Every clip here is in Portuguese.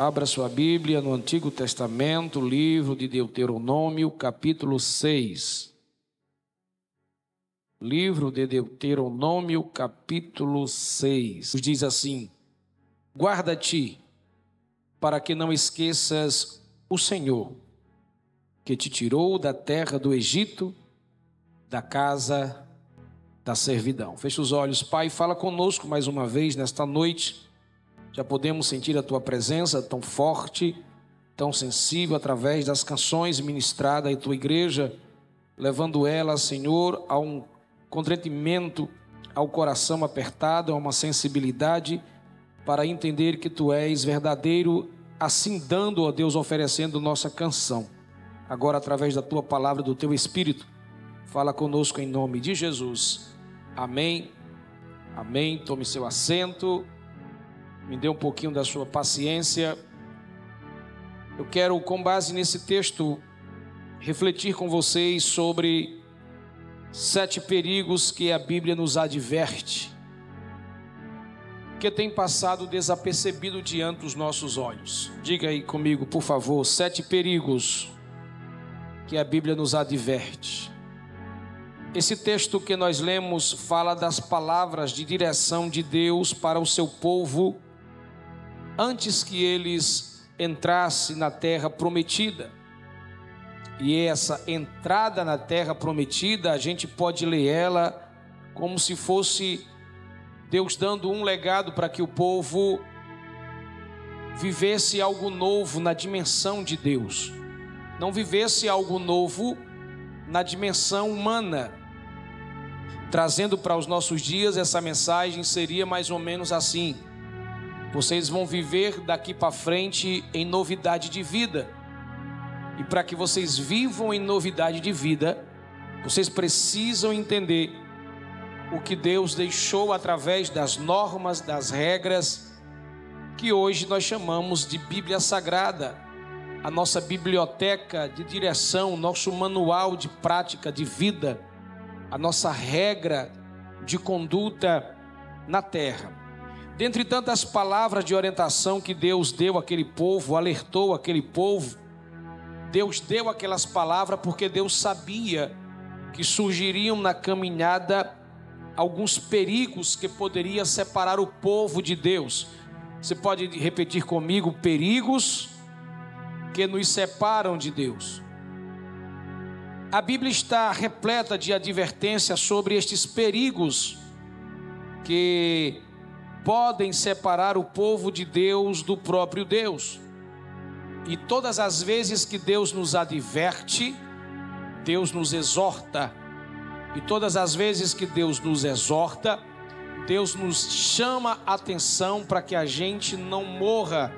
Abra sua Bíblia no Antigo Testamento, livro de Deuteronômio, capítulo 6. Livro de Deuteronômio, capítulo 6. Diz assim: Guarda-te, para que não esqueças o Senhor, que te tirou da terra do Egito, da casa da servidão. Feche os olhos, Pai, fala conosco mais uma vez nesta noite já podemos sentir a tua presença tão forte, tão sensível através das canções ministradas em tua igreja, levando ela, Senhor, a um contentimento, ao coração apertado, a uma sensibilidade para entender que tu és verdadeiro, assim dando a Deus oferecendo nossa canção. Agora através da tua palavra, do teu espírito, fala conosco em nome de Jesus. Amém. Amém. Tome seu assento me dê um pouquinho da sua paciência. Eu quero, com base nesse texto, refletir com vocês sobre sete perigos que a Bíblia nos adverte, que tem passado desapercebido diante dos nossos olhos. Diga aí comigo, por favor, sete perigos que a Bíblia nos adverte. Esse texto que nós lemos fala das palavras de direção de Deus para o seu povo antes que eles entrassem na terra prometida. E essa entrada na terra prometida, a gente pode ler ela como se fosse Deus dando um legado para que o povo vivesse algo novo na dimensão de Deus, não vivesse algo novo na dimensão humana. Trazendo para os nossos dias essa mensagem seria mais ou menos assim: vocês vão viver daqui para frente em novidade de vida. E para que vocês vivam em novidade de vida, vocês precisam entender o que Deus deixou através das normas, das regras, que hoje nós chamamos de Bíblia Sagrada, a nossa biblioteca de direção, nosso manual de prática de vida, a nossa regra de conduta na terra. Dentre tantas palavras de orientação que Deus deu àquele povo, alertou aquele povo, Deus deu aquelas palavras porque Deus sabia que surgiriam na caminhada alguns perigos que poderiam separar o povo de Deus. Você pode repetir comigo: perigos que nos separam de Deus. A Bíblia está repleta de advertências sobre estes perigos que podem separar o povo de Deus do próprio Deus. E todas as vezes que Deus nos adverte, Deus nos exorta. E todas as vezes que Deus nos exorta, Deus nos chama a atenção para que a gente não morra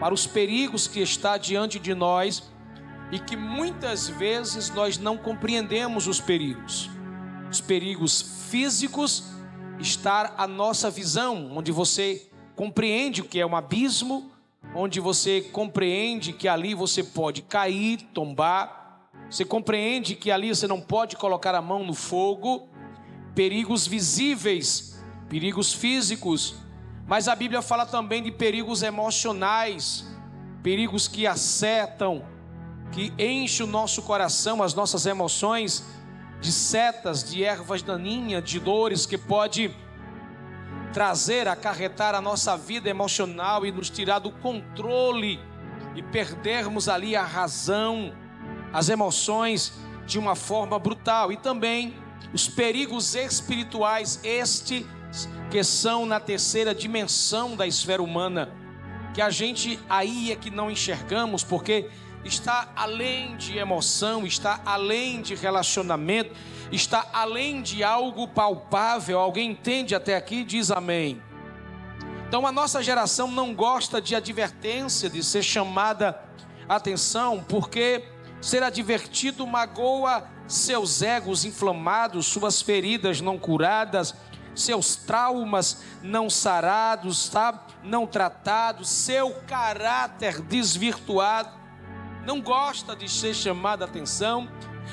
para os perigos que está diante de nós e que muitas vezes nós não compreendemos os perigos. Os perigos físicos estar a nossa visão, onde você compreende o que é um abismo, onde você compreende que ali você pode cair, tombar, você compreende que ali você não pode colocar a mão no fogo, perigos visíveis, perigos físicos, mas a Bíblia fala também de perigos emocionais, perigos que acertam, que enchem o nosso coração, as nossas emoções de setas, de ervas daninhas, de dores que pode trazer, acarretar a nossa vida emocional e nos tirar do controle e perdermos ali a razão, as emoções de uma forma brutal. E também os perigos espirituais, este que são na terceira dimensão da esfera humana, que a gente aí é que não enxergamos porque está além de emoção, está além de relacionamento, está além de algo palpável. Alguém entende até aqui? Diz amém. Então a nossa geração não gosta de advertência, de ser chamada atenção, porque ser advertido magoa seus egos inflamados, suas feridas não curadas, seus traumas não sarados, não tratados, seu caráter desvirtuado não gosta de ser chamada atenção,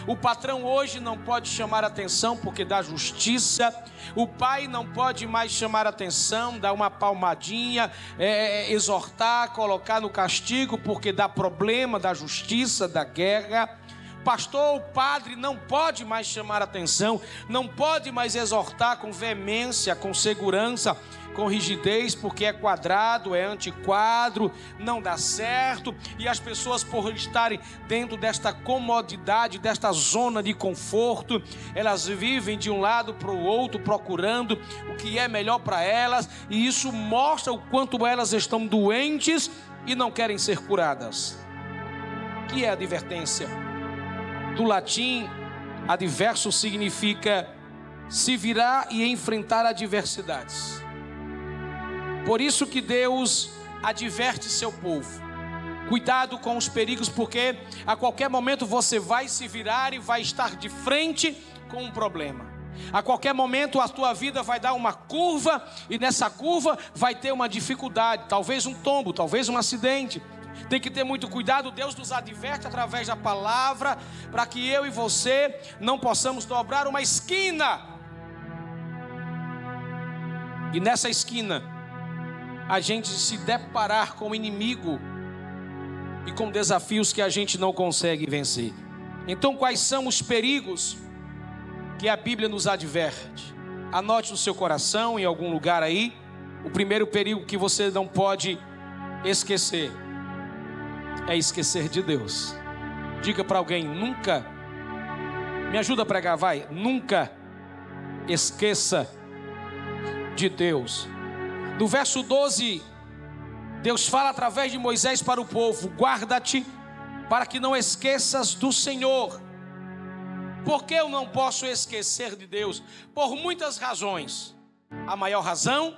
O patrão hoje não pode chamar atenção porque dá justiça. O pai não pode mais chamar atenção, dar uma palmadinha, é, exortar, colocar no castigo porque dá problema da justiça, da guerra. Pastor ou padre não pode mais chamar atenção, não pode mais exortar com veemência, com segurança, com rigidez, porque é quadrado, é antiquadro, não dá certo, e as pessoas, por estarem dentro desta comodidade, desta zona de conforto, elas vivem de um lado para o outro, procurando o que é melhor para elas, e isso mostra o quanto elas estão doentes e não querem ser curadas. Que é advertência? Do latim, adverso significa se virar e enfrentar adversidades. Por isso que Deus adverte seu povo. Cuidado com os perigos, porque a qualquer momento você vai se virar e vai estar de frente com um problema. A qualquer momento a tua vida vai dar uma curva e nessa curva vai ter uma dificuldade, talvez um tombo, talvez um acidente. Tem que ter muito cuidado, Deus nos adverte através da palavra, para que eu e você não possamos dobrar uma esquina. E nessa esquina, a gente se deparar com o inimigo e com desafios que a gente não consegue vencer. Então, quais são os perigos que a Bíblia nos adverte? Anote no seu coração, em algum lugar aí, o primeiro perigo que você não pode esquecer é esquecer de Deus. Diga para alguém: nunca, me ajuda a pregar, vai, nunca esqueça de Deus. No verso 12, Deus fala através de Moisés para o povo: guarda-te para que não esqueças do Senhor. Por que eu não posso esquecer de Deus? Por muitas razões. A maior razão,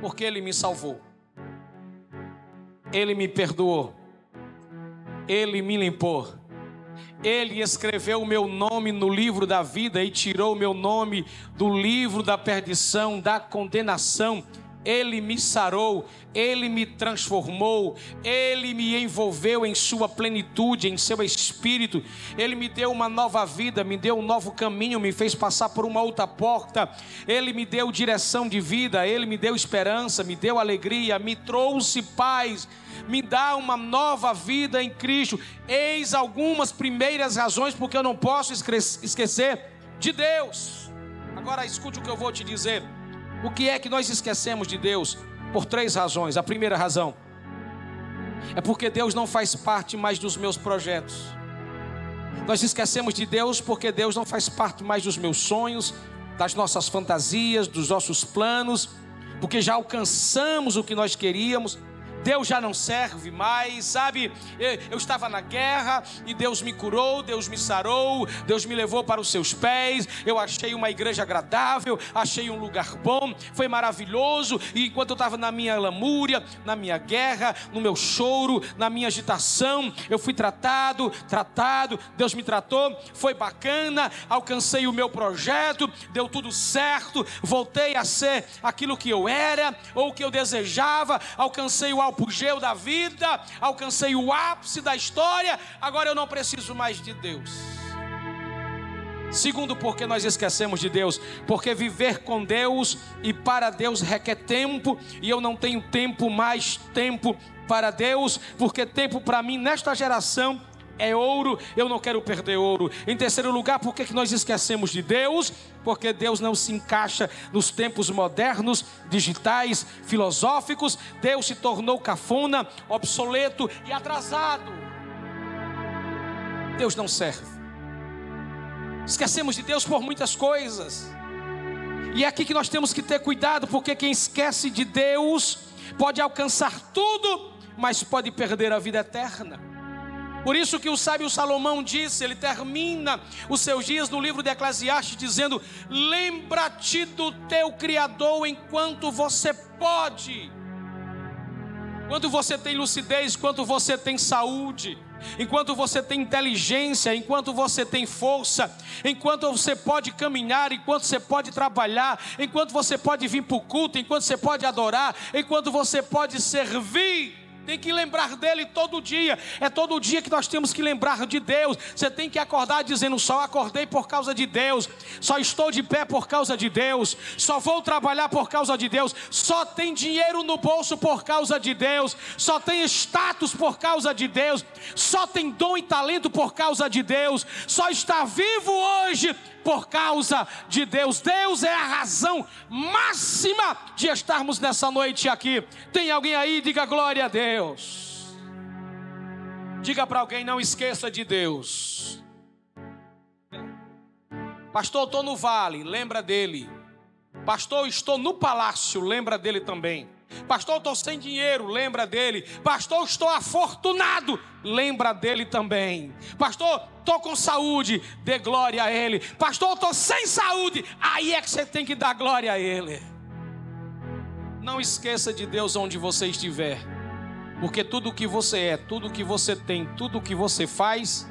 porque Ele me salvou, Ele me perdoou, Ele me limpou. Ele escreveu o meu nome no livro da vida e tirou o meu nome do livro da perdição, da condenação. Ele me sarou, Ele me transformou, Ele me envolveu em Sua plenitude, em Seu Espírito, Ele me deu uma nova vida, me deu um novo caminho, me fez passar por uma outra porta, Ele me deu direção de vida, Ele me deu esperança, me deu alegria, me trouxe paz, me dá uma nova vida em Cristo. Eis algumas primeiras razões porque eu não posso esquecer de Deus. Agora escute o que eu vou te dizer. O que é que nós esquecemos de Deus? Por três razões. A primeira razão é porque Deus não faz parte mais dos meus projetos. Nós esquecemos de Deus porque Deus não faz parte mais dos meus sonhos, das nossas fantasias, dos nossos planos, porque já alcançamos o que nós queríamos. Deus já não serve mais, sabe? Eu estava na guerra e Deus me curou, Deus me sarou, Deus me levou para os seus pés. Eu achei uma igreja agradável, achei um lugar bom, foi maravilhoso. E enquanto eu estava na minha lamúria, na minha guerra, no meu choro, na minha agitação, eu fui tratado, tratado. Deus me tratou, foi bacana. Alcancei o meu projeto, deu tudo certo. Voltei a ser aquilo que eu era ou que eu desejava. Alcancei o apogeu da vida, alcancei o ápice da história, agora eu não preciso mais de Deus. Segundo, porque nós esquecemos de Deus, porque viver com Deus e para Deus requer tempo, e eu não tenho tempo mais tempo para Deus, porque tempo para mim nesta geração é ouro, eu não quero perder ouro. Em terceiro lugar, por que nós esquecemos de Deus? Porque Deus não se encaixa nos tempos modernos, digitais, filosóficos. Deus se tornou cafona, obsoleto e atrasado. Deus não serve. Esquecemos de Deus por muitas coisas. E é aqui que nós temos que ter cuidado, porque quem esquece de Deus pode alcançar tudo, mas pode perder a vida eterna. Por isso que o sábio Salomão disse, ele termina os seus dias no livro de Eclesiastes dizendo: "Lembra-te do teu criador enquanto você pode". Enquanto você tem lucidez, enquanto você tem saúde, enquanto você tem inteligência, enquanto você tem força, enquanto você pode caminhar, enquanto você pode trabalhar, enquanto você pode vir para o culto, enquanto você pode adorar, enquanto você pode servir, tem que lembrar dele todo dia. É todo dia que nós temos que lembrar de Deus. Você tem que acordar dizendo: só acordei por causa de Deus, só estou de pé por causa de Deus, só vou trabalhar por causa de Deus, só tem dinheiro no bolso por causa de Deus, só tem status por causa de Deus, só tem dom e talento por causa de Deus, só está vivo hoje por causa de Deus. Deus é a razão máxima de estarmos nessa noite aqui. Tem alguém aí? Diga glória a Deus. Diga para alguém: não esqueça de Deus. Pastor, estou no vale, lembra dele. Pastor, estou no palácio, lembra dele também. Pastor, estou sem dinheiro, lembra dele. Pastor, estou afortunado, lembra dele também. Pastor, estou com saúde, dê glória a ele. Pastor, estou sem saúde, aí é que você tem que dar glória a ele. Não esqueça de Deus onde você estiver, porque tudo o que você é, tudo o que você tem, tudo o que você faz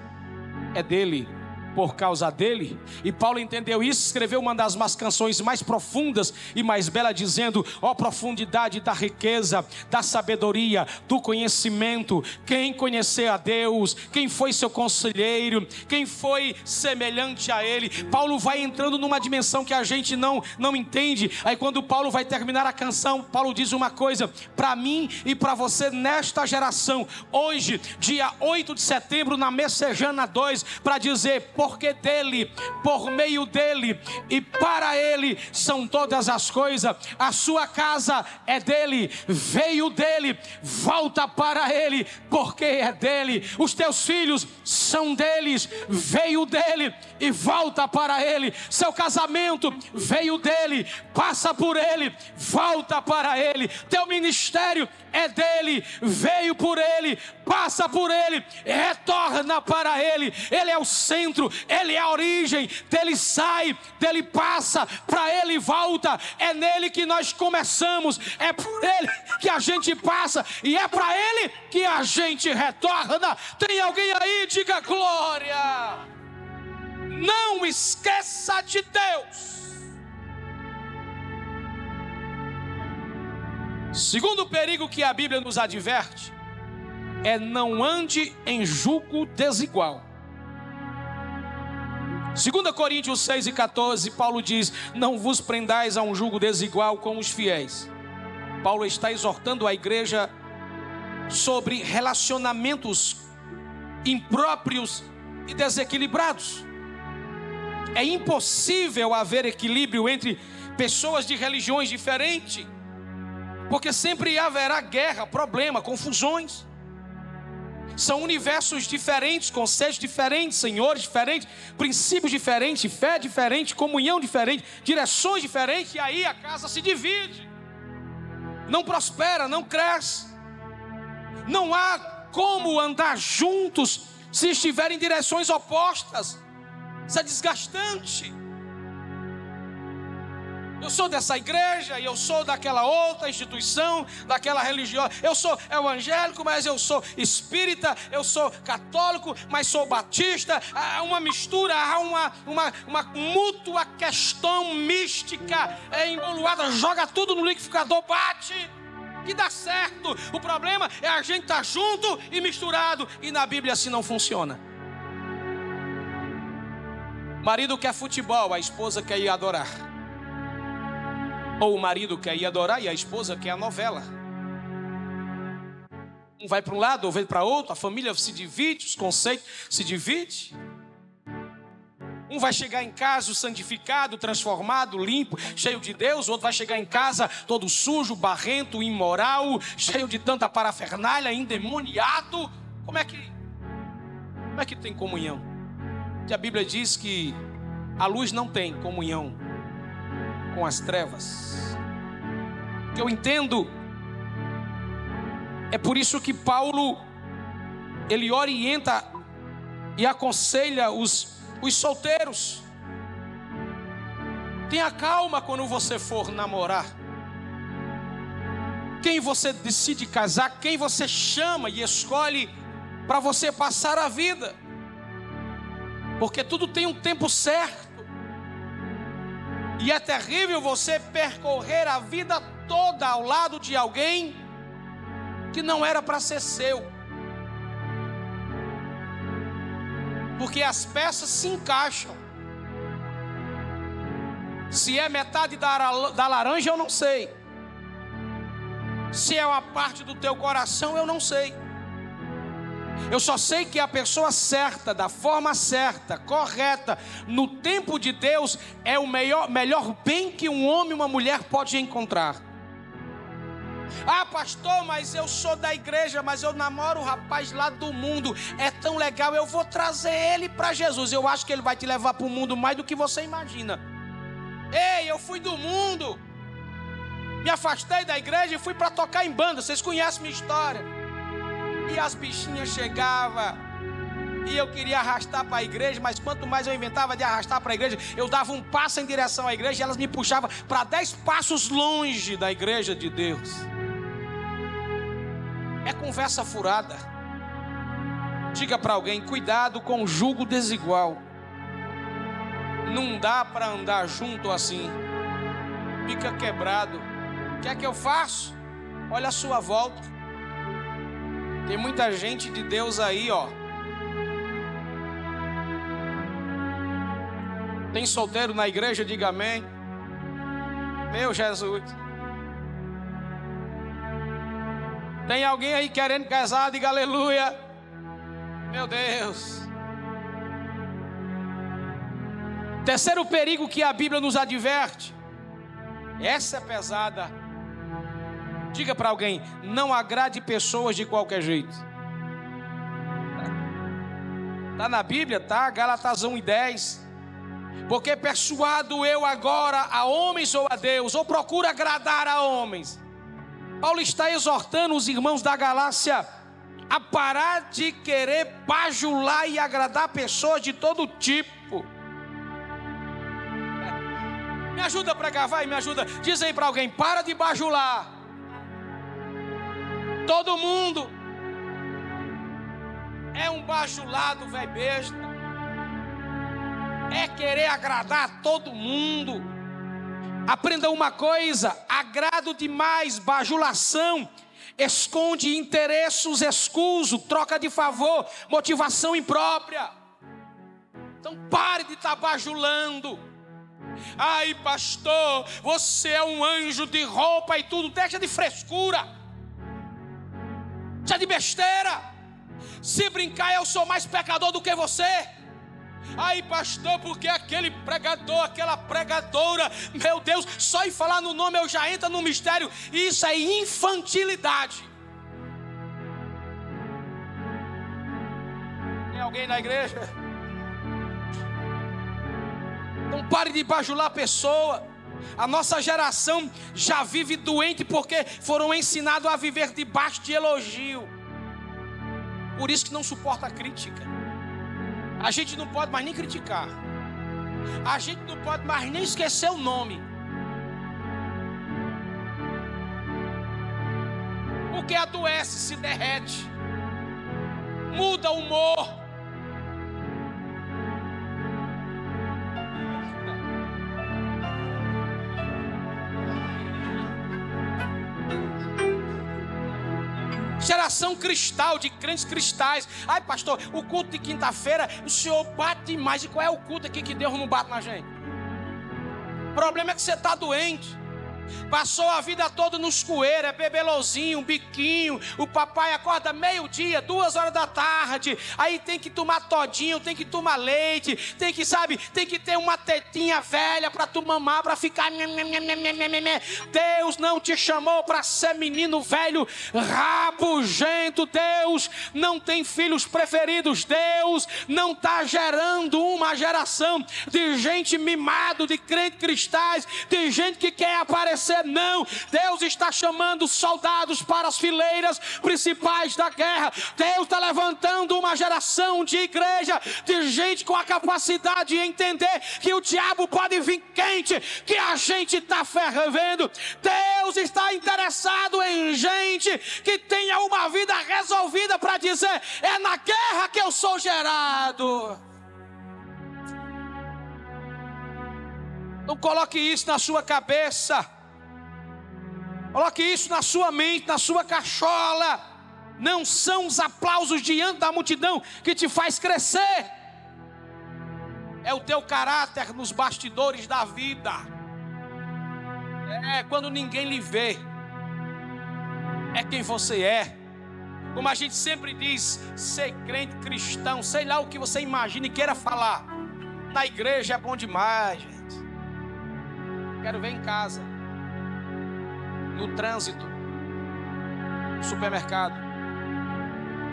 é dele por causa dele. E Paulo entendeu isso, escreveu uma das mais canções mais profundas e mais belas, dizendo: Ó oh, profundidade da riqueza, da sabedoria, do conhecimento. Quem conhecer a Deus, quem foi seu conselheiro, quem foi semelhante a ele. Paulo vai entrando numa dimensão que a gente não, não entende. Aí quando Paulo vai terminar a canção, Paulo diz uma coisa: para mim e para você nesta geração, hoje, dia 8 de setembro, na Messejana 2, para dizer porque dele, por meio dele e para ele são todas as coisas. A sua casa é dele, veio dele, volta para ele, porque é dele. Os teus filhos são deles, veio dele e volta para ele. Seu casamento veio dele, passa por ele, volta para ele. Teu ministério é dele, veio por ele, passa por ele, retorna para ele. Ele é o centro, ele é a origem, dele sai, dele passa, para ele volta. É nele que nós começamos, é por ele que a gente passa e é para ele que a gente retorna. Tem alguém aí? Diga glória. Não esqueça de Deus. Segundo perigo que a Bíblia nos adverte é não ande em julgo desigual. 2 Coríntios 6 e 14, Paulo diz: Não vos prendais a um julgo desigual com os fiéis. Paulo está exortando a igreja sobre relacionamentos impróprios e desequilibrados. É impossível haver equilíbrio entre pessoas de religiões diferentes porque sempre haverá guerra, problema, confusões. São universos diferentes, conceitos diferentes, senhores diferentes, princípios diferentes, fé diferente, comunhão diferente, direções diferentes, e aí a casa se divide. Não prospera, não cresce. Não há como andar juntos se estiverem em direções opostas. Isso é desgastante. Eu sou dessa igreja e eu sou daquela outra instituição, daquela religião. Eu sou evangélico, mas eu sou espírita. Eu sou católico, mas sou batista. Há uma mistura, há uma, uma, uma mútua questão mística é embolada. Joga tudo no liquidificador, bate que dá certo. O problema é a gente estar tá junto e misturado. E na Bíblia assim não funciona. Marido quer futebol, a esposa quer ir adorar. Ou o marido quer ir adorar e a esposa quer a novela. Um vai para um lado, ou vai para outro, a família se divide, os conceitos se dividem. Um vai chegar em casa santificado, transformado, limpo, cheio de Deus. O outro vai chegar em casa todo sujo, barrento, imoral, cheio de tanta parafernália, endemoniado. Como é que, como é que tem comunhão? Que a Bíblia diz que a luz não tem comunhão com as trevas. Que eu entendo, é por isso que Paulo ele orienta e aconselha os, os solteiros. Tenha calma quando você for namorar. Quem você decide casar, quem você chama e escolhe para você passar a vida. Porque tudo tem um tempo certo. E é terrível você percorrer a vida toda ao lado de alguém que não era para ser seu. Porque as peças se encaixam. Se é metade da, da laranja, eu não sei. Se é uma parte do teu coração, eu não sei. Eu só sei que a pessoa certa, da forma certa, correta, no tempo de Deus, é o melhor, melhor bem que um homem e uma mulher pode encontrar. Ah, pastor, mas eu sou da igreja, mas eu namoro o rapaz lá do mundo. É tão legal, eu vou trazer ele para Jesus. Eu acho que ele vai te levar para o mundo mais do que você imagina. Ei, eu fui do mundo. Me afastei da igreja e fui para tocar em banda. Vocês conhecem minha história. E as bichinhas chegavam. E eu queria arrastar para a igreja, mas quanto mais eu inventava de arrastar para a igreja, eu dava um passo em direção à igreja e elas me puxavam para dez passos longe da igreja de Deus. É conversa furada. Diga para alguém: cuidado com o jugo desigual. Não dá para andar junto assim. Fica quebrado. O que é que eu faço? Olha a sua volta. Tem muita gente de Deus aí, ó. Tem solteiro na igreja, diga amém. Meu Jesus. Tem alguém aí querendo casar, diga aleluia. Meu Deus. Terceiro perigo que a Bíblia nos adverte. Essa é pesada. Diga para alguém: não agrade pessoas de qualquer jeito. Está na Bíblia, tá? Galatas 1 e 10. Porque persuado eu agora a homens ou a Deus, ou procuro agradar a homens. Paulo está exortando os irmãos da Galácia a parar de querer bajular e agradar pessoas de todo tipo. Me ajuda a pregar, vai, me ajuda. Diz aí para alguém: para de bajular. Todo mundo é um bajulado, velho besta. É querer agradar todo mundo. Aprenda uma coisa: agrado demais, bajulação, esconde interesses escuso, troca de favor, motivação imprópria. Então pare de estar bajulando. Ai, pastor, você é um anjo de roupa e tudo, deixa de frescura, deixa de besteira. Se brincar, eu sou mais pecador do que você. Ai, pastor, porque aquele pregador, aquela pregadora, meu Deus, só em falar no nome eu já entro no mistério. Isso é infantilidade. Tem alguém na igreja? Não pare de bajular a pessoa. A nossa geração já vive doente porque foram ensinados a viver debaixo de elogio. Por isso que não suporta a crítica. A gente não pode mais nem criticar. A gente não pode mais nem esquecer o nome. Porque adoece, se derrete, muda o humor. Geração cristal, de crentes cristais. Ai, pastor, o culto de quinta-feira, o senhor bate mais. E qual é o culto aqui que Deus não bate na gente? O problema é que você está doente. Passou a vida toda nos coeiros, é bebelozinho, biquinho. O papai acorda meio-dia, duas horas da tarde. Aí tem que tomar todinho, tem que tomar leite, tem que, sabe, tem que ter uma tetinha velha para tu mamar, para ficar. Deus não te chamou para ser menino velho, rabugento. Deus não tem filhos preferidos. Deus não está gerando uma geração de gente mimado, de crente cristais, de gente que quer aparecer não. Deus está chamando soldados para as fileiras principais da guerra. Deus está levantando uma geração de igreja, de gente com a capacidade de entender que o diabo pode vir quente, que a gente está fervendo. Deus está interessado em gente que tenha uma vida resolvida para dizer: é na guerra que eu sou gerado. Não coloque isso na sua cabeça. Coloque isso na sua mente, na sua cachola. Não são os aplausos diante da multidão que te faz crescer. É o teu caráter nos bastidores da vida. É quando ninguém lhe vê. É quem você é. Como a gente sempre diz, ser crente cristão, sei lá o que você imagina e queira falar. Na igreja é bom demais, gente. Quero ver em casa, no trânsito, no supermercado,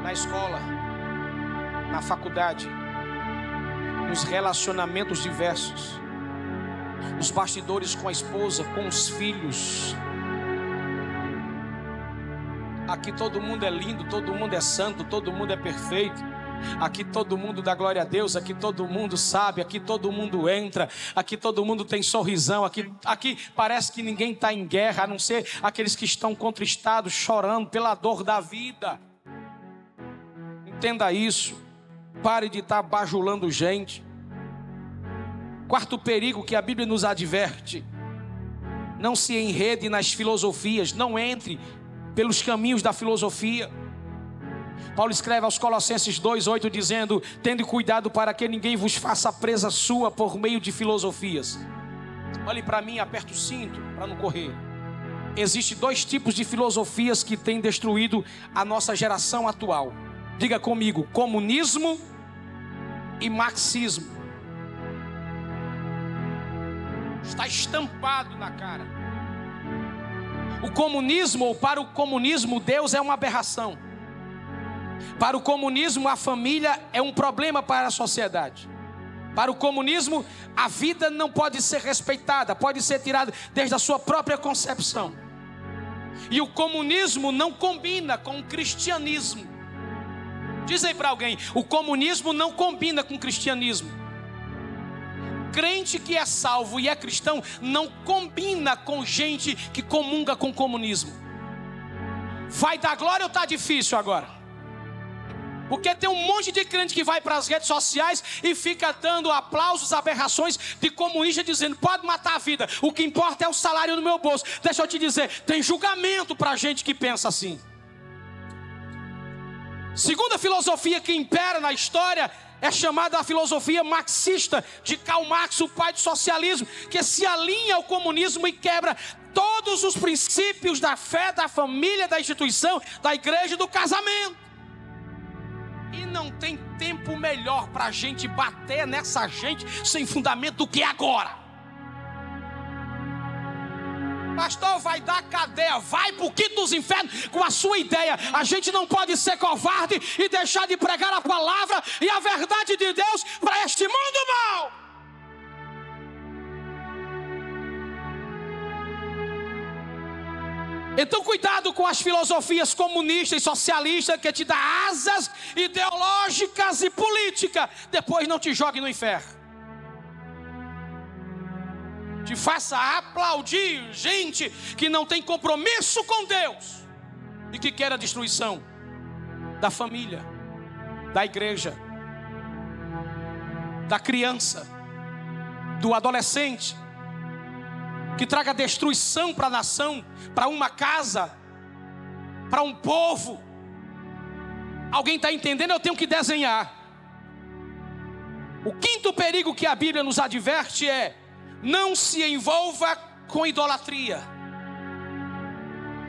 na escola, na faculdade, nos relacionamentos diversos, nos bastidores com a esposa, com os filhos. Aqui todo mundo é lindo, todo mundo é santo, todo mundo é perfeito. Aqui todo mundo dá glória a Deus, aqui todo mundo sabe, aqui todo mundo entra, aqui todo mundo tem sorrisão, aqui, aqui parece que ninguém está em guerra, a não ser aqueles que estão contristados, chorando pela dor da vida. Entenda isso, pare de estar tá bajulando gente. Quarto perigo que a Bíblia nos adverte: não se enrede nas filosofias, não entre pelos caminhos da filosofia. Paulo escreve aos Colossenses 2:8 dizendo: "Tende cuidado para que ninguém vos faça presa sua por meio de filosofias". Olhe para mim, aperta o cinto para não correr. Existem dois tipos de filosofias que têm destruído a nossa geração atual. Diga comigo: comunismo e marxismo. Está estampado na cara. O comunismo, ou para o comunismo, Deus é uma aberração. Para o comunismo, a família é um problema para a sociedade. Para o comunismo, a vida não pode ser respeitada, pode ser tirada desde a sua própria concepção. E o comunismo não combina com o cristianismo. Diz aí para alguém: o comunismo não combina com o cristianismo. Crente que é salvo e é cristão não combina com gente que comunga com o comunismo. Vai dar glória ou está difícil agora? Porque tem um monte de crente que vai para as redes sociais e fica dando aplausos, aberrações de comunista, dizendo: pode matar a vida, o que importa é o salário no meu bolso. Deixa eu te dizer: tem julgamento para gente que pensa assim. Segunda filosofia que impera na história é chamada a filosofia marxista de Karl Marx, o pai do socialismo, que se alinha ao comunismo e quebra todos os princípios da fé, da família, da instituição, da igreja e do casamento. E não tem tempo melhor para a gente bater nessa gente sem fundamento do que agora. Pastor, vai dar cadeia, vai para o quinto dos infernos com a sua ideia. A gente não pode ser covarde e deixar de pregar a palavra e a verdade de Deus para este mundo mal. Então, cuidado com as filosofias comunistas e socialistas que te dão asas ideológicas e políticas. Depois não te jogue no inferno. Te faça aplaudir gente que não tem compromisso com Deus e que quer a destruição da família, da igreja, da criança, do adolescente que traga destruição para a nação, para uma casa, para um povo. Alguém está entendendo? Eu tenho que desenhar. O quinto perigo que a Bíblia nos adverte é: não se envolva com idolatria.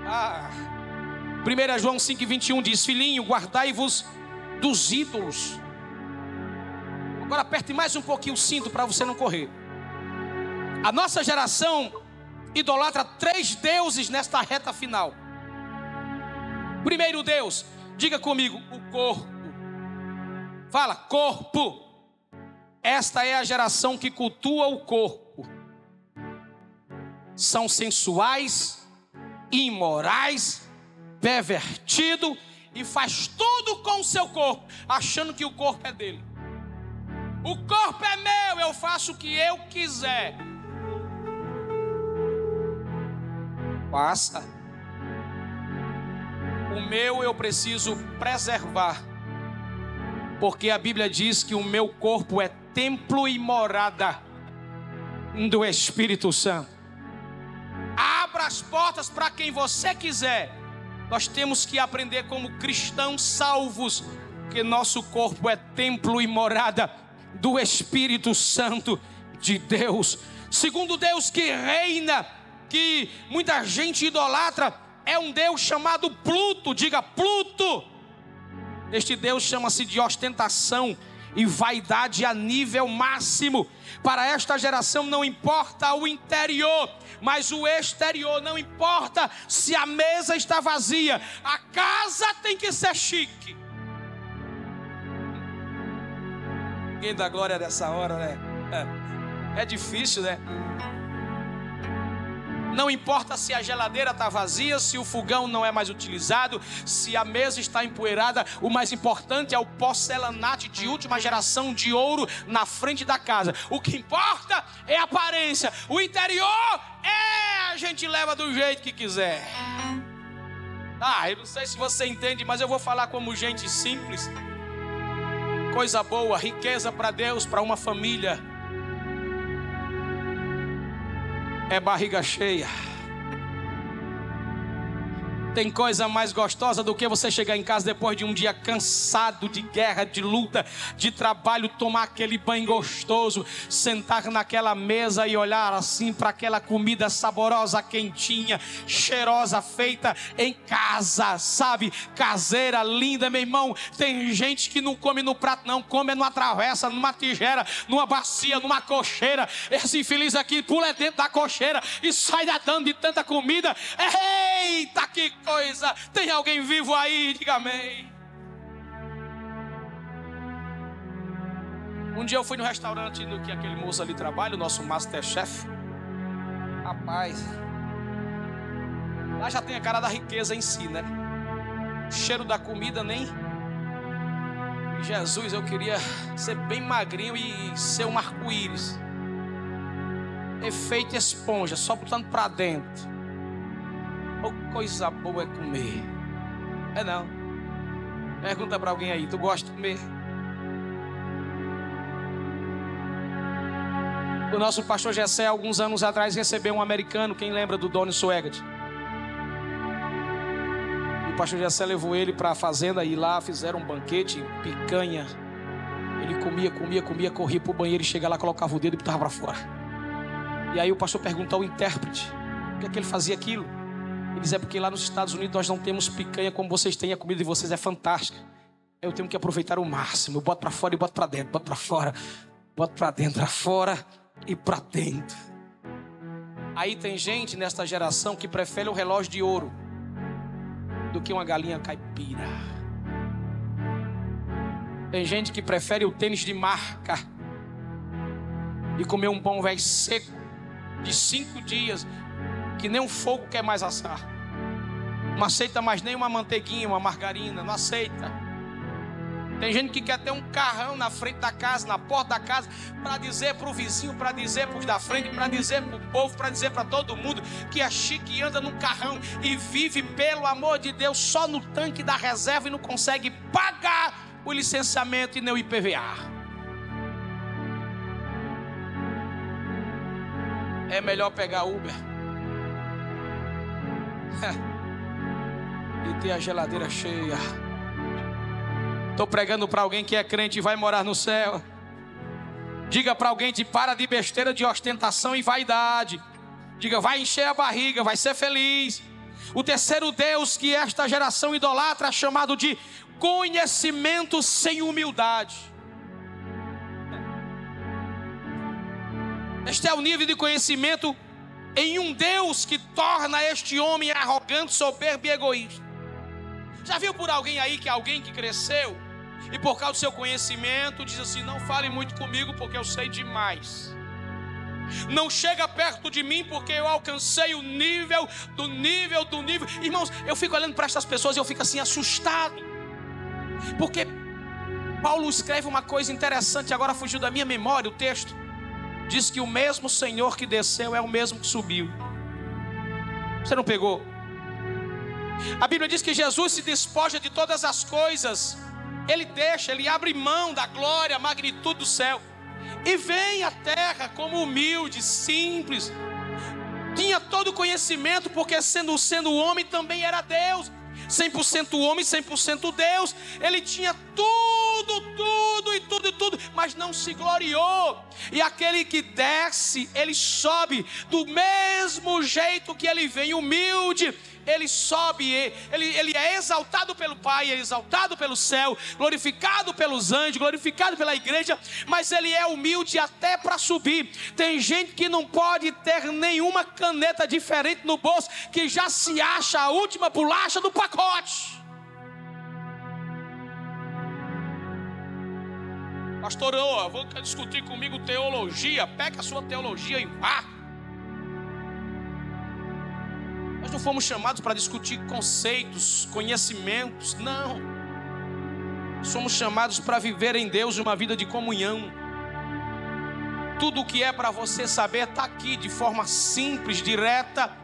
Ah, 1 João 5,21 diz: Filhinho, guardai-vos dos ídolos. Agora aperte mais um pouquinho o cinto para você não correr. A nossa geração idolatra três deuses nesta reta final. Primeiro Deus, diga comigo, o corpo. Fala, corpo. Esta é a geração que cultua o corpo. São sensuais, imorais, pervertido e faz tudo com o seu corpo, achando que o corpo é dele. O corpo é meu, eu faço o que eu quiser. Passa. O meu eu preciso preservar. Porque a Bíblia diz que o meu corpo é templo e morada do Espírito Santo. Abra as portas para quem você quiser, Nós temos que aprender como cristãos salvos que nosso corpo é templo e morada do Espírito Santo de Deus. Segundo Deus que reina, que muita gente idolatra, é um Deus chamado Pluto, diga Pluto. Este Deus chama-se de ostentação e vaidade a nível máximo. Para esta geração não importa o interior, mas o exterior não importa se a mesa está vazia, a casa tem que ser chique. Quem dá glória nessa hora, né? É, é difícil, né? Não importa se a geladeira está vazia, se o fogão não é mais utilizado, se a mesa está empoeirada, o mais importante é o porcelanate de última geração de ouro na frente da casa. O que importa é a aparência, o interior é a gente leva do jeito que quiser. Ah, eu não sei se você entende, mas eu vou falar como gente simples. Coisa boa, riqueza para Deus, para uma família é barriga cheia. Tem coisa mais gostosa do que você chegar em casa depois de um dia cansado de guerra, de luta, de trabalho, tomar aquele banho gostoso, sentar naquela mesa e olhar assim para aquela comida saborosa, quentinha, cheirosa, feita em casa, sabe? Caseira, linda, meu irmão. Tem gente que não come no prato, não, come numa travessa, numa tigela, numa bacia, numa cocheira. Esse infeliz aqui pula dentro da cocheira e sai datando de tanta comida. Eita, que coisa. Tem alguém vivo aí? Diga amém. Um dia eu fui no restaurante no que aquele moço ali trabalha, o nosso Masterchef. Rapaz, lá já tem a cara da riqueza em si, né? O cheiro da comida nem. Jesus, eu queria ser bem magrinho e ser um arco-íris. Efeito esponja, só botando para dentro. Coisa boa é comer. É não. Pergunta para alguém aí, tu gosta de comer? O nosso pastor Gessé, alguns anos atrás, recebeu um americano, quem lembra do Donny Swaggart? O pastor Gessé levou ele para a fazenda e lá fizeram um banquete, picanha. Ele comia, comia, comia, corria para o banheiro e chegava lá, colocava o dedo e botava para fora. E aí o pastor perguntou ao intérprete, por que, é que ele fazia aquilo? Ele diz: é porque lá nos Estados Unidos nós não temos picanha como vocês têm, a comida de vocês é fantástica. Eu tenho que aproveitar o máximo. Eu boto para fora e boto para dentro, boto para fora, boto para dentro, para fora e para dentro. Aí tem gente nesta geração que prefere um relógio de ouro do que uma galinha caipira. Tem gente que prefere o tênis de marca e comer um pão velho seco de cinco dias que nem um fogo quer mais assar. Não aceita mais nem uma manteiguinha, uma margarina, não aceita. Tem gente que quer ter um carrão na frente da casa, na porta da casa, para dizer para o vizinho, para dizer para os da frente, para dizer para o povo, para dizer para todo mundo que é chique e anda num carrão e vive, pelo amor de Deus, só no tanque da reserva e não consegue pagar o licenciamento e nem o IPVA. É melhor pegar Uber e ter a geladeira cheia. Estou pregando para alguém que é crente e vai morar no céu. Diga para alguém de para de besteira, de ostentação e vaidade. Diga, vai encher a barriga, vai ser feliz. O terceiro Deus que esta geração idolatra é chamado de conhecimento sem humildade. Este é o nível de conhecimento em um Deus que torna este homem arrogante, soberbo e egoísta. Já viu por alguém aí que é alguém que cresceu e por causa do seu conhecimento diz assim: não fale muito comigo porque eu sei demais. Não chega perto de mim porque eu alcancei o nível do nível do nível. Irmãos, eu fico olhando para estas pessoas e eu fico assim assustado. Porque Paulo escreve uma coisa interessante, agora fugiu da minha memória o texto diz que o mesmo Senhor que desceu é o mesmo que subiu. Você não pegou? A Bíblia diz que Jesus se despoja de todas as coisas, ele deixa, ele abre mão da glória, magnitude do céu, e vem à terra como humilde, simples, tinha todo o conhecimento, porque sendo, sendo homem também era Deus, 100% homem, 100% Deus. Ele tinha tudo, tudo e tudo e tudo, mas não se gloriou. E aquele que desce, ele sobe do mesmo jeito que ele vem, humilde ele sobe, ele, ele é exaltado pelo Pai, é exaltado pelo céu, glorificado pelos anjos, glorificado pela igreja, mas ele é humilde até para subir. Tem gente que não pode ter nenhuma caneta diferente no bolso, que já se acha a última bolacha do pacote. Pastor, eu vou discutir comigo teologia. Pega a sua teologia e vá. Nós não fomos chamados para discutir conceitos, conhecimentos, não. Somos chamados para viver em Deus uma vida de comunhão. Tudo o que é para você saber está aqui de forma simples, direta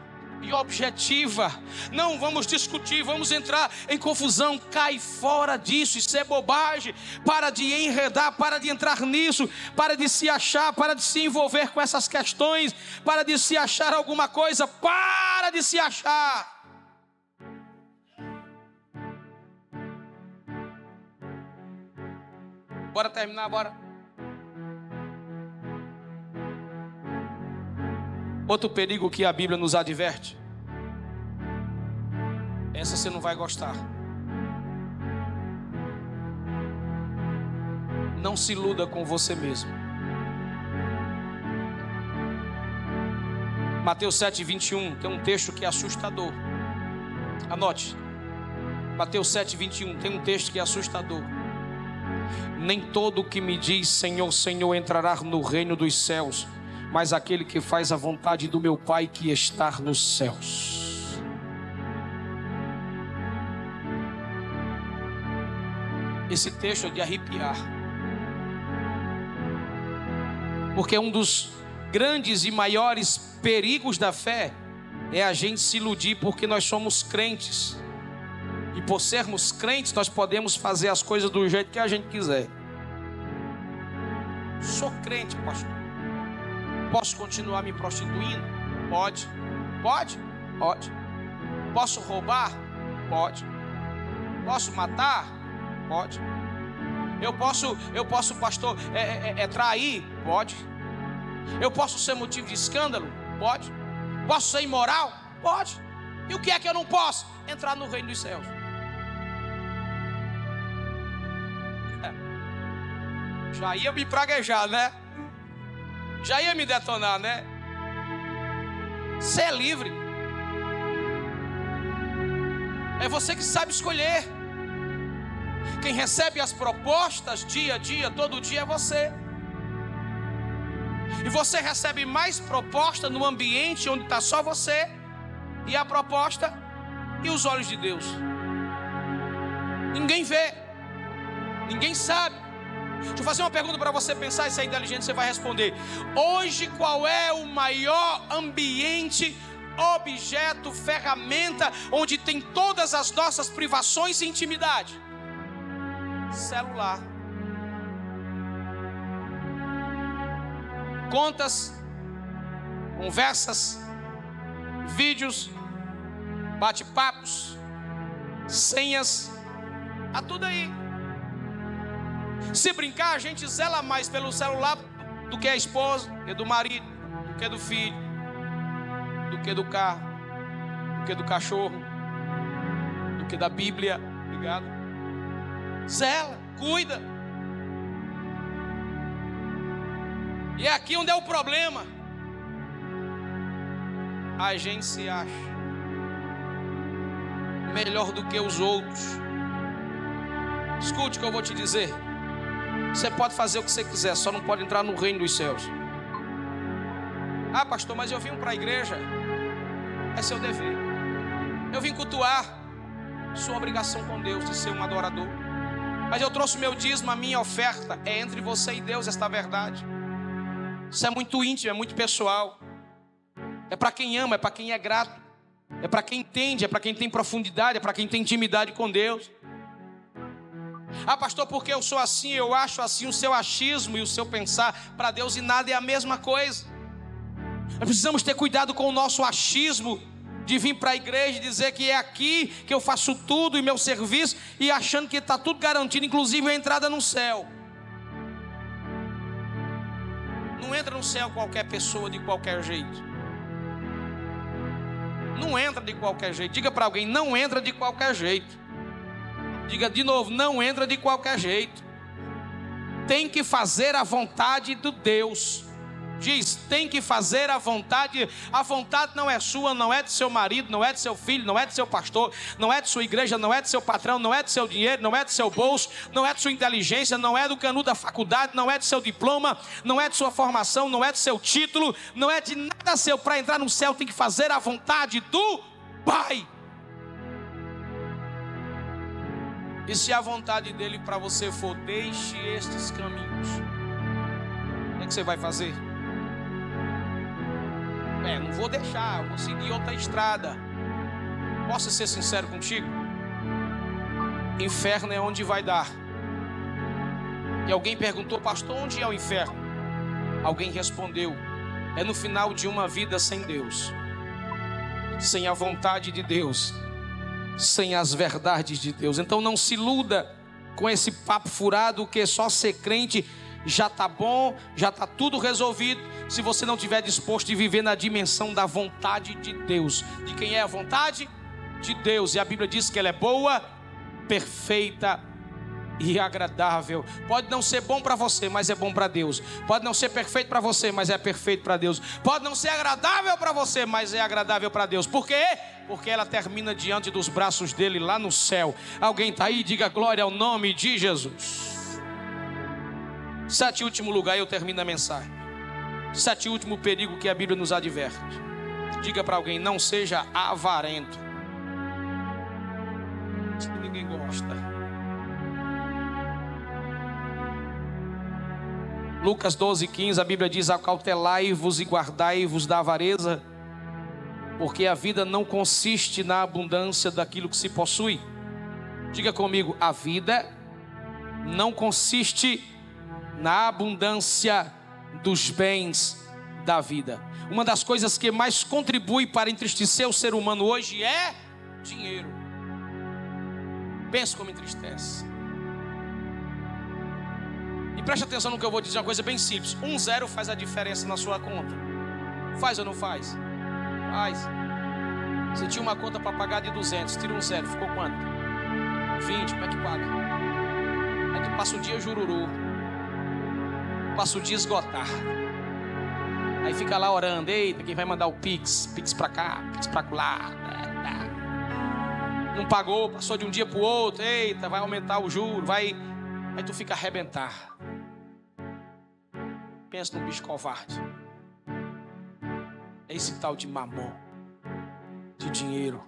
e objetiva. Não vamos discutir, vamos entrar em confusão. Cai fora disso, isso é bobagem. Para de enredar, para de entrar nisso, para de se achar, para de se envolver com essas questões, para de se achar alguma coisa, para de se achar. Bora terminar, bora. Outro perigo que a Bíblia nos adverte. Essa você não vai gostar. Não se iluda com você mesmo. Mateus 7, 21 tem um texto que é assustador. Anote. Mateus 7, 21 tem um texto que é assustador. Nem todo que me diz Senhor, Senhor entrará no reino dos céus mas aquele que faz a vontade do meu Pai que está nos céus. Esse texto é de arrepiar, porque um dos grandes e maiores perigos da fé é a gente se iludir porque nós somos crentes. E por sermos crentes, nós podemos fazer as coisas do jeito que a gente quiser. Sou crente, pastor. Posso continuar me prostituindo? Pode. Pode? Pode. Posso roubar? Pode. Posso matar? Pode. Eu posso, eu posso, pastor, é, é, é, é trair? Pode. Eu posso ser motivo de escândalo? Pode. Posso ser imoral? Pode. E o que é que eu não posso? Entrar no reino dos céus. É. Já ia me praguejar, né? Já ia me detonar, né? Você é livre. É você que sabe escolher. Quem recebe as propostas dia a dia, todo dia é você. E você recebe mais proposta no ambiente onde está só você e a proposta e os olhos de Deus. Ninguém vê, ninguém sabe. Deixa eu fazer uma pergunta para você pensar e se é inteligente você vai responder. Hoje, qual é o maior ambiente, objeto, ferramenta onde tem todas as nossas privações e intimidade? Celular. Contas, conversas, vídeos, bate-papos, senhas, tá tudo aí. Se brincar, a gente zela mais pelo celular do que a esposa, do que do marido, do que do filho, do que do carro, do que do cachorro, do que da Bíblia. Obrigado. Zela, cuida. E é aqui onde é o problema. A gente se acha melhor do que os outros. Escute o que eu vou te dizer. Você pode fazer o que você quiser, só não pode entrar no reino dos céus. Ah, pastor, mas eu vim para a igreja. É seu dever. Eu vim cultuar. Sua obrigação com Deus de ser um adorador. Mas eu trouxe meu dízimo, a minha oferta. É entre você e Deus esta verdade. Isso é muito íntimo, é muito pessoal. É para quem ama, é para quem é grato. É para quem entende, é para quem tem profundidade, é para quem tem intimidade com Deus. Ah, pastor, porque eu sou assim, eu acho assim, o seu achismo e o seu pensar para Deus e nada é a mesma coisa. Nós precisamos ter cuidado com o nosso achismo de vir para a igreja e dizer que é aqui que eu faço tudo e meu serviço e achando que está tudo garantido, inclusive a entrada no céu. Não entra no céu qualquer pessoa de qualquer jeito. Não entra de qualquer jeito. Diga para alguém: não entra de qualquer jeito. Diga de novo: não entra de qualquer jeito. Tem que fazer a vontade do Deus diz: tem que fazer a vontade. A vontade não é sua, não é de seu marido, não é de seu filho, não é de seu pastor, não é de sua igreja, não é de seu patrão, não é de seu dinheiro, não é de seu bolso, não é de sua inteligência, não é do canudo da faculdade, não é de seu diploma, não é de sua formação, não é de seu título, não é de nada seu. Para entrar no céu tem que fazer a vontade do Pai. E se a vontade dele para você for, deixe estes caminhos, o que, é que você vai fazer? É, não vou deixar, vou seguir outra estrada. Posso ser sincero contigo? Inferno é onde vai dar. E alguém perguntou, pastor, onde é o inferno? Alguém respondeu: é no final de uma vida sem Deus, sem a vontade de Deus, sem as verdades de Deus. Então não se iluda com esse papo furado que só ser crente já está bom, já está tudo resolvido, se você não estiver disposto a viver na dimensão da vontade de Deus. De quem é a vontade? De Deus. E a Bíblia diz que ela é boa, perfeita e agradável. Pode não ser bom para você, mas é bom para Deus. Pode não ser perfeito para você, mas é perfeito para Deus. Pode não ser agradável para você, mas é agradável para Deus. Por quê? Porque ela termina diante dos braços dele lá no céu. Alguém está aí? Diga glória ao nome de Jesus. Sete último lugar, eu termino a mensagem. Sete último perigo que a Bíblia nos adverte. Diga para alguém: não seja avarento. Que ninguém gosta. Lucas 12, 15, a Bíblia diz: Acautelai-vos e guardai-vos da avareza, porque a vida não consiste na abundância daquilo que se possui. Diga comigo: a vida não consiste na abundância dos bens da vida. Uma das coisas que mais contribui para entristecer o ser humano hoje é dinheiro. Pense como entristece. Preste atenção no que eu vou dizer, uma coisa bem simples. Um zero faz a diferença na sua conta. Faz ou não faz? Faz. Você tinha uma conta para pagar de 200, tira um zero, ficou quanto? 20, como é que paga? Aí tu passa o dia jururu passa o dia esgotar. Aí fica lá orando, eita, quem vai mandar o Pix? Pix pra cá, Pix pra lá. Não pagou, passou de um dia pro outro, eita, vai aumentar o juro, vai. Aí tu fica arrebentar. Pensa num bicho covarde. É esse tal de mamão, de dinheiro.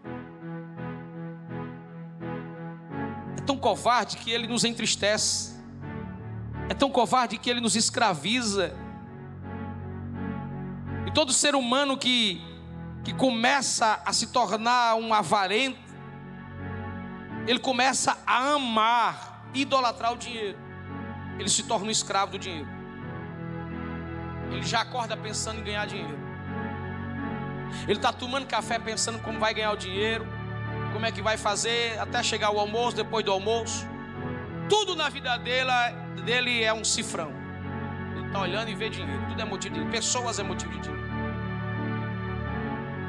É tão covarde que ele nos entristece é tão covarde que ele nos escraviza. E todo ser humano que, que começa a se tornar um avarento, ele começa a amar, idolatrar o dinheiro. Ele se torna um escravo do dinheiro. Ele já acorda pensando em ganhar dinheiro. Ele está tomando café pensando como vai ganhar o dinheiro, como é que vai fazer até chegar o almoço, depois do almoço. Tudo na vida dele, dele é um cifrão. Ele está olhando e vê dinheiro. Tudo é motivo de dinheiro. Pessoas é motivo de dinheiro.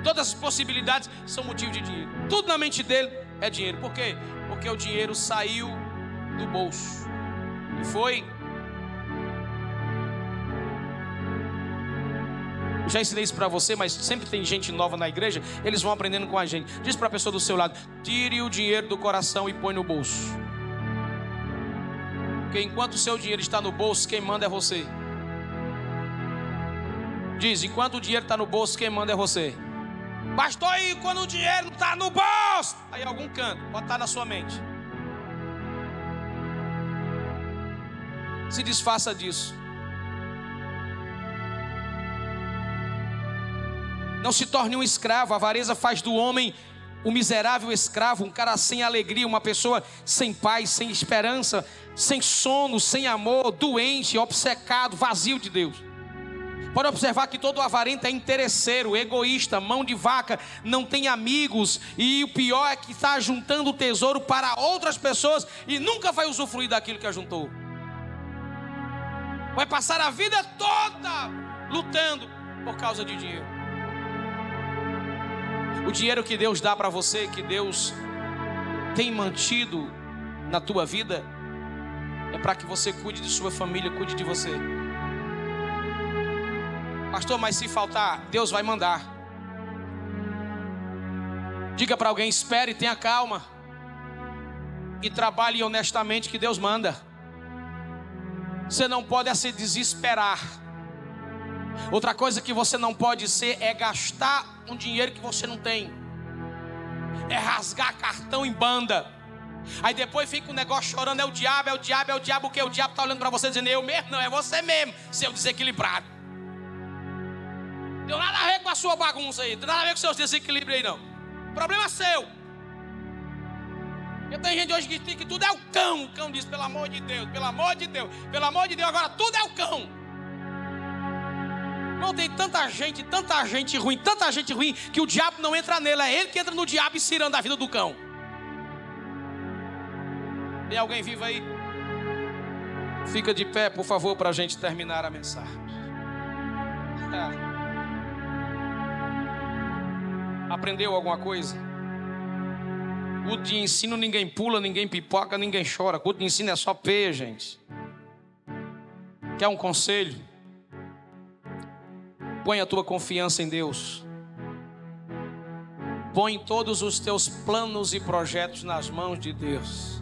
Todas as possibilidades são motivo de dinheiro. Tudo na mente dele é dinheiro. Por quê? Porque o dinheiro saiu do bolso e foi. Já ensinei isso para você, mas sempre tem gente nova na igreja, eles vão aprendendo com a gente. Diz para a pessoa do seu lado: tire o dinheiro do coração e põe no bolso. Porque enquanto o seu dinheiro está no bolso, quem manda é você. Diz, enquanto o dinheiro está no bolso, quem manda é você. Pastor, aí quando o dinheiro está no bolso, aí algum canto, pode estar na sua mente. Se desfaça disso. Não se torne um escravo. A avareza faz do homem o miserável escravo, um cara sem alegria, uma pessoa sem paz, sem esperança, sem sono, sem amor, doente, obcecado, vazio de Deus. Pode observar que todo avarento é interesseiro, egoísta, mão de vaca, não tem amigos, e o pior é que está juntando tesouro para outras pessoas e nunca vai usufruir daquilo que ajuntou. Vai passar a vida toda lutando por causa de dinheiro. O dinheiro que Deus dá para você, que Deus tem mantido na tua vida, é para que você cuide de sua família, cuide de você. Pastor, mas se faltar, Deus vai mandar. Diga para alguém: espere, tenha calma. E trabalhe honestamente que Deus manda. Você não pode se desesperar. Outra coisa que você não pode ser é gastar um dinheiro que você não tem. É rasgar cartão em banda. Aí depois fica o negócio chorando, é o diabo, é o diabo, é o diabo, o que? O diabo está olhando para você dizendo, eu mesmo, não, é você mesmo, seu desequilibrado. Deu nada a ver com a sua bagunça aí, deu nada a ver com seus desequilíbrios aí, não. Problema seu. Porque tem gente hoje que diz que tudo é o cão. O cão diz, pelo amor de Deus, pelo amor de Deus, pelo amor de Deus, agora tudo é o cão. Não tem tanta gente, tanta gente ruim, tanta gente ruim, que o diabo não entra nele, é ele que entra no diabo e cirando a vida do cão. Tem alguém vivo aí? Fica de pé, por favor, para a gente terminar a mensagem. É. Aprendeu alguma coisa? Culto de ensino ninguém pula, ninguém pipoca, ninguém chora. Culto de ensino é só P, gente. Quer um conselho? Põe a tua confiança em Deus. Põe todos os teus planos e projetos nas mãos de Deus.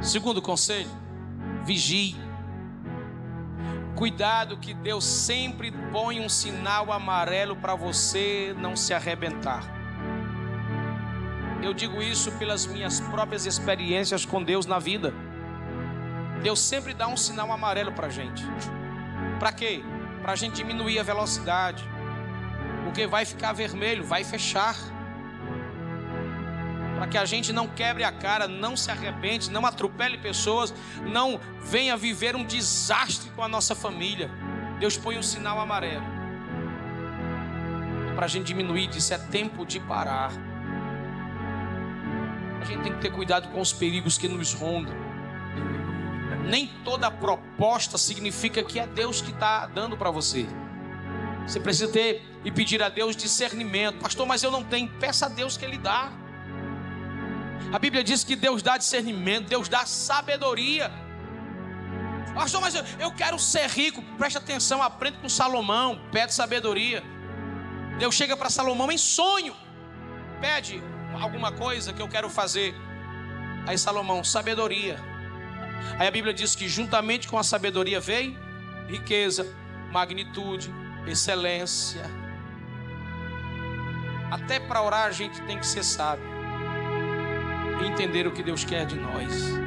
Segundo conselho, vigie. Cuidado que Deus sempre põe um sinal amarelo para você não se arrebentar. Eu digo isso pelas minhas próprias experiências com Deus na vida. Deus sempre dá um sinal amarelo para gente. Para quê? Para a gente diminuir a velocidade. Porque vai ficar vermelho, vai fechar para que a gente não quebre a cara, não se arrebente, não atropele pessoas, não venha viver um desastre com a nossa família. Deus põe um sinal amarelo para a gente diminuir disso. É tempo de parar. A gente tem que ter cuidado com os perigos que nos rondam. Nem toda proposta significa que é Deus que está dando para você. Você precisa ter e pedir a Deus discernimento. Pastor, mas eu não tenho. Peça a Deus que Ele dá. A Bíblia diz que Deus dá discernimento, Deus dá sabedoria. Pastor, mas eu, eu quero ser rico. Preste atenção, aprende com Salomão, pede sabedoria. Deus chega para Salomão em sonho, pede alguma coisa que eu quero fazer. Aí Salomão, sabedoria. Aí a Bíblia diz que juntamente com a sabedoria veio riqueza, magnitude, excelência. Até para orar a gente tem que ser sábio e entender o que Deus quer de nós.